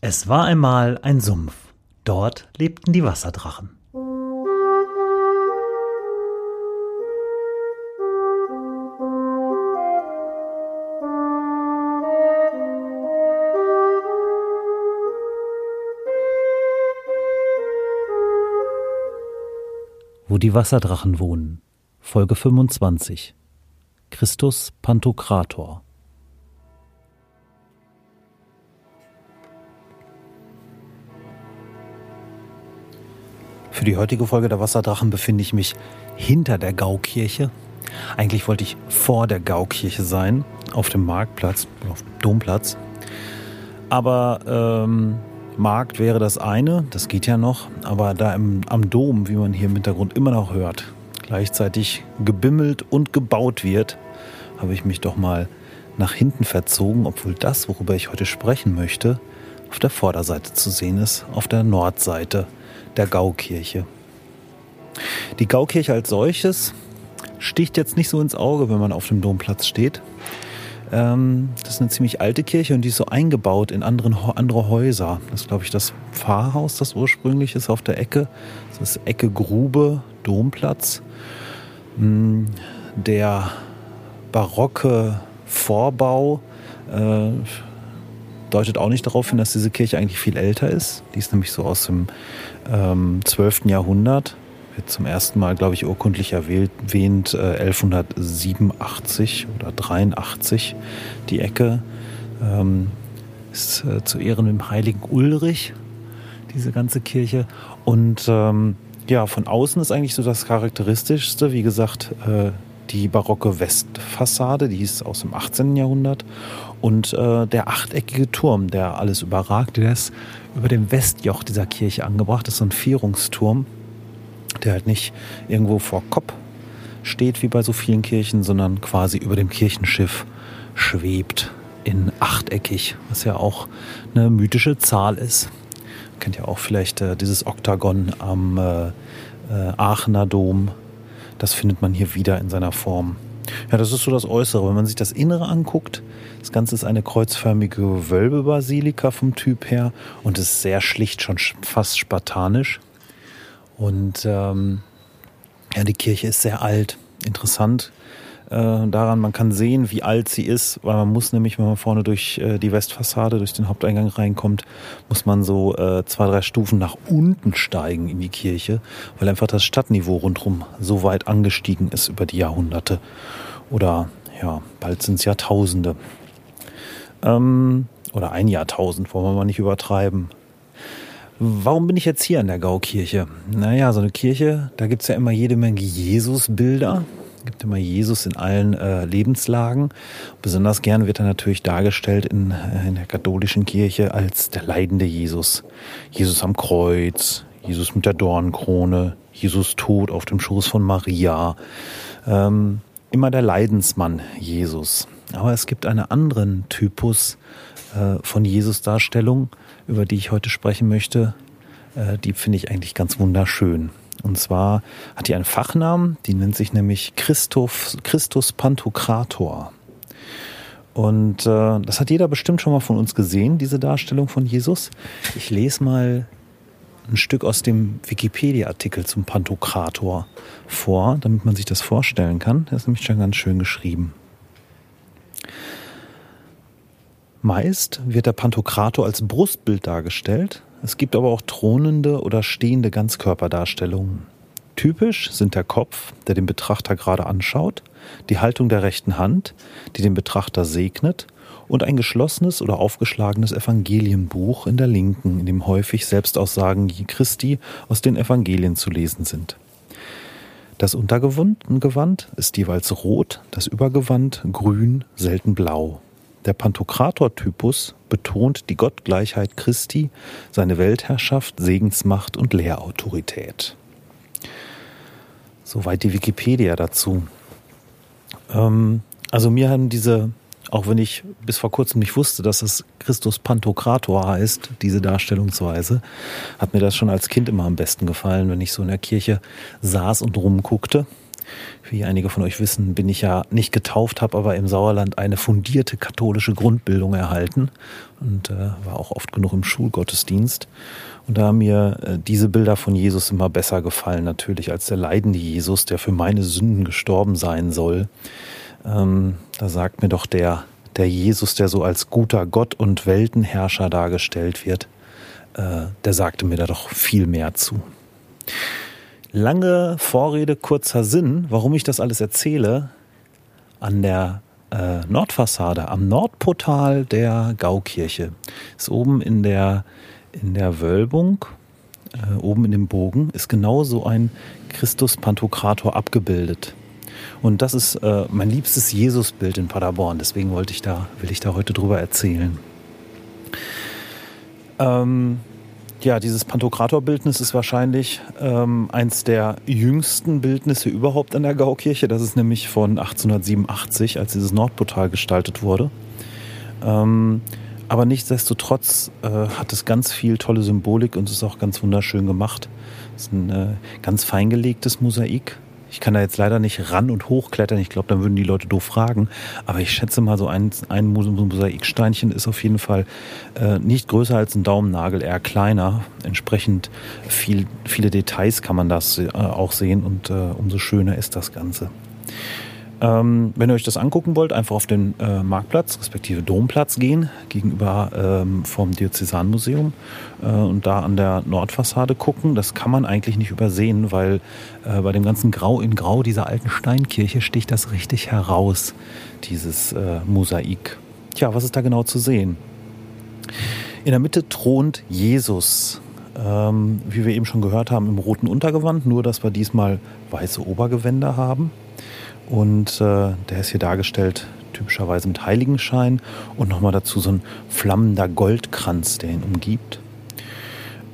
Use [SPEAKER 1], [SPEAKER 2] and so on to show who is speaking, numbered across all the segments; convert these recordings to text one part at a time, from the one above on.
[SPEAKER 1] Es war einmal ein Sumpf. Dort lebten die Wasserdrachen. Wo die Wasserdrachen wohnen. Folge 25. Christus Pantokrator. Für die heutige Folge der Wasserdrachen befinde ich mich hinter der Gaukirche. Eigentlich wollte ich vor der Gaukirche sein, auf dem Marktplatz, auf dem Domplatz. Aber ähm, Markt wäre das eine, das geht ja noch, aber da im, am Dom, wie man hier im Hintergrund immer noch hört, gleichzeitig gebimmelt und gebaut wird, habe ich mich doch mal nach hinten verzogen, obwohl das, worüber ich heute sprechen möchte, auf der Vorderseite zu sehen ist, auf der Nordseite der Gaukirche. Die Gaukirche als solches sticht jetzt nicht so ins Auge, wenn man auf dem Domplatz steht. Ähm, das ist eine ziemlich alte Kirche und die ist so eingebaut in anderen, andere Häuser. Das ist, glaube ich, das Pfarrhaus, das ursprünglich ist auf der Ecke. Das ist Ecke Grube, Domplatz. Hm, der barocke Vorbau äh, deutet auch nicht darauf hin, dass diese Kirche eigentlich viel älter ist. Die ist nämlich so aus dem ähm, 12. Jahrhundert. Wird zum ersten Mal, glaube ich, urkundlich erwähnt, äh, 1187 oder 83 die Ecke. Ähm, ist äh, zu Ehren dem heiligen Ulrich, diese ganze Kirche. Und ähm, ja, von außen ist eigentlich so das Charakteristischste, wie gesagt, äh, die barocke Westfassade, die ist aus dem 18. Jahrhundert. Und äh, der achteckige Turm, der alles überragt, der ist über dem Westjoch dieser Kirche angebracht. Das ist so ein Vierungsturm, der halt nicht irgendwo vor Kopf steht wie bei so vielen Kirchen, sondern quasi über dem Kirchenschiff schwebt in achteckig, was ja auch eine mythische Zahl ist. Kennt ja auch vielleicht äh, dieses Oktagon am äh, äh, Aachener Dom. Das findet man hier wieder in seiner Form. Ja, das ist so das Äußere. Wenn man sich das Innere anguckt, das Ganze ist eine kreuzförmige Wölbebasilika vom Typ her und ist sehr schlicht, schon fast spartanisch. Und ähm, ja, die Kirche ist sehr alt. Interessant daran, man kann sehen, wie alt sie ist, weil man muss nämlich, wenn man vorne durch äh, die Westfassade, durch den Haupteingang reinkommt, muss man so äh, zwei, drei Stufen nach unten steigen in die Kirche, weil einfach das Stadtniveau rundherum so weit angestiegen ist über die Jahrhunderte. Oder ja, bald sind es Jahrtausende. Ähm, oder ein Jahrtausend, wollen wir mal nicht übertreiben. Warum bin ich jetzt hier in der Gaukirche? Naja, so eine Kirche, da gibt es ja immer jede Menge Jesusbilder. Gibt immer Jesus in allen äh, Lebenslagen. Besonders gern wird er natürlich dargestellt in, äh, in der katholischen Kirche als der leidende Jesus. Jesus am Kreuz, Jesus mit der Dornkrone, Jesus tot auf dem Schoß von Maria. Ähm, immer der Leidensmann Jesus. Aber es gibt einen anderen Typus äh, von Jesus-Darstellung, über die ich heute sprechen möchte. Äh, die finde ich eigentlich ganz wunderschön. Und zwar hat die einen Fachnamen, die nennt sich nämlich Christoph, Christus Pantokrator. Und äh, das hat jeder bestimmt schon mal von uns gesehen, diese Darstellung von Jesus. Ich lese mal ein Stück aus dem Wikipedia-Artikel zum Pantokrator vor, damit man sich das vorstellen kann. Der ist nämlich schon ganz schön geschrieben. Meist wird der Pantokrator als Brustbild dargestellt. Es gibt aber auch thronende oder stehende Ganzkörperdarstellungen. Typisch sind der Kopf, der den Betrachter gerade anschaut, die Haltung der rechten Hand, die den Betrachter segnet, und ein geschlossenes oder aufgeschlagenes Evangelienbuch in der linken, in dem häufig Selbstaussagen Christi aus den Evangelien zu lesen sind. Das Untergewand ist jeweils rot, das Übergewand grün, selten blau. Der Pantokrator-Typus betont die Gottgleichheit Christi, seine Weltherrschaft, Segensmacht und Lehrautorität. Soweit die Wikipedia dazu. Ähm, also mir haben diese, auch wenn ich bis vor kurzem nicht wusste, dass es Christus Pantokrator heißt, diese Darstellungsweise, hat mir das schon als Kind immer am besten gefallen, wenn ich so in der Kirche saß und rumguckte Wie einige von euch wissen, bin ich ja nicht getauft, habe aber im Sauerland eine fundierte katholische Grundbildung erhalten und äh, war auch oft genug im Schulgottesdienst. Und da haben mir äh, diese Bilder von Jesus immer besser gefallen, natürlich, als der leidende Jesus, der für meine Sünden gestorben sein soll. Ähm, da sagt mir doch der, der Jesus, der so als guter Gott und Weltenherrscher dargestellt wird, äh, der sagte mir da doch viel mehr zu. Lange Vorrede, kurzer Sinn, warum ich das alles erzähle. An der äh, Nordfassade, am Nordportal der Gaukirche, ist oben in der, in der Wölbung, äh, oben in dem Bogen, ist genau so ein Christus-Pantokrator abgebildet. Und das ist äh, mein liebstes Jesusbild in Paderborn. Deswegen wollte ich da, will ich da heute drüber erzählen. Ähm, ja, dieses Pantokrator-Bildnis ist wahrscheinlich ähm, eins der jüngsten Bildnisse überhaupt an der Gaukirche. Das ist nämlich von 1887, als dieses Nordportal gestaltet wurde. Ähm, aber nichtsdestotrotz äh, hat es ganz viel tolle Symbolik und ist auch ganz wunderschön gemacht. Es ist ein äh, ganz feingelegtes Mosaik ich kann da jetzt leider nicht ran und hochklettern. Ich glaube, dann würden die Leute doof fragen. Aber ich schätze mal, so ein, ein Mosaiksteinchen ist auf jeden Fall äh, nicht größer als ein Daumennagel, eher kleiner. Entsprechend viel, viele Details kann man das äh, auch sehen und äh, umso schöner ist das Ganze. Ähm, wenn ihr euch das angucken wollt, einfach auf den äh, Marktplatz, respektive Domplatz gehen, gegenüber ähm, vom Diözesanmuseum äh, und da an der Nordfassade gucken. Das kann man eigentlich nicht übersehen, weil äh, bei dem ganzen Grau in Grau dieser alten Steinkirche sticht das richtig heraus, dieses äh, Mosaik. Tja, was ist da genau zu sehen? In der Mitte thront Jesus, ähm, wie wir eben schon gehört haben, im roten Untergewand, nur dass wir diesmal weiße Obergewänder haben. Und äh, der ist hier dargestellt typischerweise mit Heiligenschein und nochmal dazu so ein flammender Goldkranz, der ihn umgibt.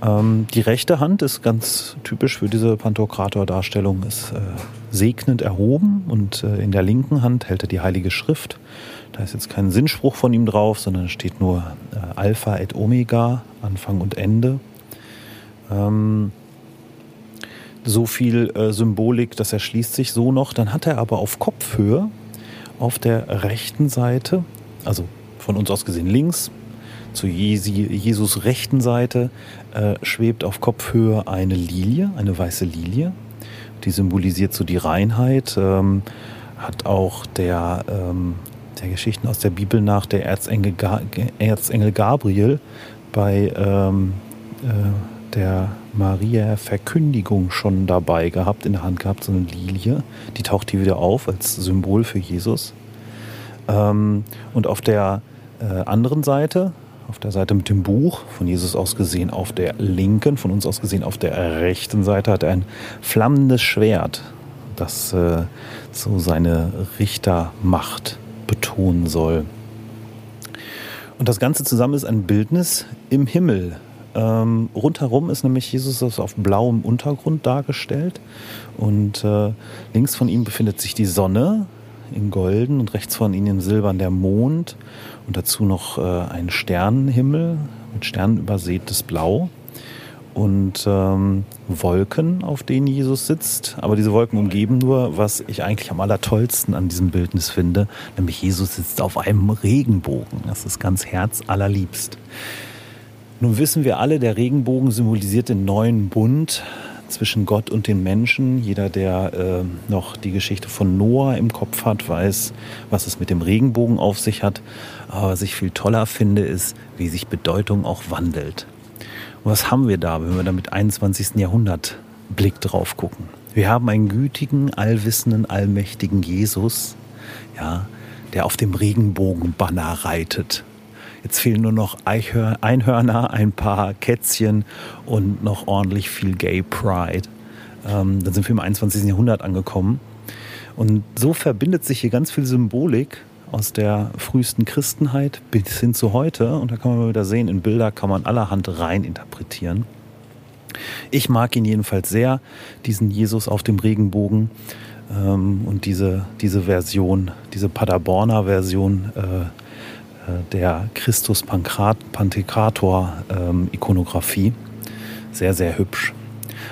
[SPEAKER 1] Ähm, die rechte Hand ist ganz typisch für diese Pantokrator-Darstellung, ist äh, segnend erhoben und äh, in der linken Hand hält er die Heilige Schrift. Da ist jetzt kein Sinnspruch von ihm drauf, sondern steht nur äh, Alpha et Omega, Anfang und Ende. Ähm, so viel äh, Symbolik, das erschließt sich so noch. Dann hat er aber auf Kopfhöhe auf der rechten Seite, also von uns aus gesehen links, zu Jesus rechten Seite äh, schwebt auf Kopfhöhe eine Lilie, eine weiße Lilie. Die symbolisiert so die Reinheit. Ähm, hat auch der, ähm, der Geschichten aus der Bibel nach der Erzengel, Ga Erzengel Gabriel bei ähm, äh, der Maria Verkündigung schon dabei gehabt, in der Hand gehabt, so eine Lilie. Die taucht hier wieder auf als Symbol für Jesus. Ähm, und auf der äh, anderen Seite, auf der Seite mit dem Buch, von Jesus aus gesehen auf der linken, von uns aus gesehen auf der rechten Seite, hat er ein flammendes Schwert, das äh, so seine Richtermacht betonen soll. Und das Ganze zusammen ist ein Bildnis im Himmel, ähm, rundherum ist nämlich Jesus auf blauem Untergrund dargestellt. Und äh, links von ihm befindet sich die Sonne in golden und rechts von ihnen in silbern der Mond und dazu noch äh, ein Sternenhimmel mit Sternen übersätes Blau und ähm, Wolken, auf denen Jesus sitzt. Aber diese Wolken umgeben nur, was ich eigentlich am allertollsten an diesem Bildnis finde, nämlich Jesus sitzt auf einem Regenbogen. Das ist ganz herzallerliebst. Nun wissen wir alle, der Regenbogen symbolisiert den neuen Bund zwischen Gott und den Menschen. Jeder, der äh, noch die Geschichte von Noah im Kopf hat, weiß, was es mit dem Regenbogen auf sich hat. Aber was ich viel toller finde, ist, wie sich Bedeutung auch wandelt. Und was haben wir da, wenn wir da mit 21. Jahrhundert Blick drauf gucken? Wir haben einen gütigen, allwissenden, allmächtigen Jesus, ja, der auf dem Regenbogenbanner reitet Jetzt fehlen nur noch Einhörner, ein paar Kätzchen und noch ordentlich viel Gay Pride. Ähm, dann sind wir im 21. Jahrhundert angekommen. Und so verbindet sich hier ganz viel Symbolik aus der frühesten Christenheit bis hin zu heute. Und da kann man mal wieder sehen, in Bilder kann man allerhand rein interpretieren. Ich mag ihn jedenfalls sehr, diesen Jesus auf dem Regenbogen. Ähm, und diese, diese Version, diese Paderborner Version, äh, der Christus Pantokrator ähm. Sehr, sehr hübsch.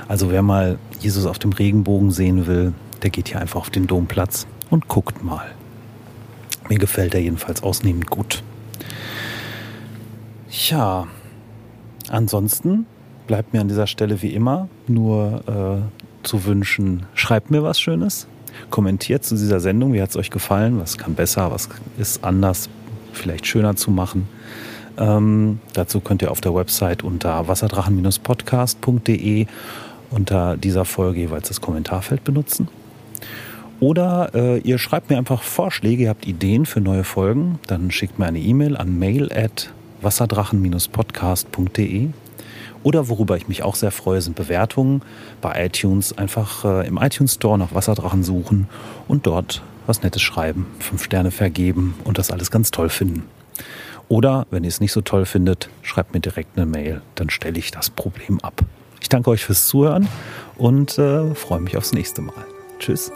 [SPEAKER 1] Also wer mal Jesus auf dem Regenbogen sehen will, der geht hier einfach auf den Domplatz und guckt mal. Mir gefällt er jedenfalls ausnehmend gut. Ja, ansonsten bleibt mir an dieser Stelle wie immer nur äh, zu wünschen, schreibt mir was Schönes, kommentiert zu dieser Sendung, wie hat es euch gefallen, was kann besser, was ist anders, vielleicht schöner zu machen. Ähm, dazu könnt ihr auf der Website unter wasserdrachen-podcast.de unter dieser Folge jeweils das Kommentarfeld benutzen. Oder äh, ihr schreibt mir einfach Vorschläge, ihr habt Ideen für neue Folgen, dann schickt mir eine E-Mail an mail at wasserdrachen-podcast.de. Oder worüber ich mich auch sehr freue, sind Bewertungen bei iTunes. Einfach äh, im iTunes Store nach Wasserdrachen suchen und dort was Nettes schreiben, fünf Sterne vergeben und das alles ganz toll finden. Oder wenn ihr es nicht so toll findet, schreibt mir direkt eine Mail, dann stelle ich das Problem ab. Ich danke euch fürs Zuhören und äh, freue mich aufs nächste Mal. Tschüss.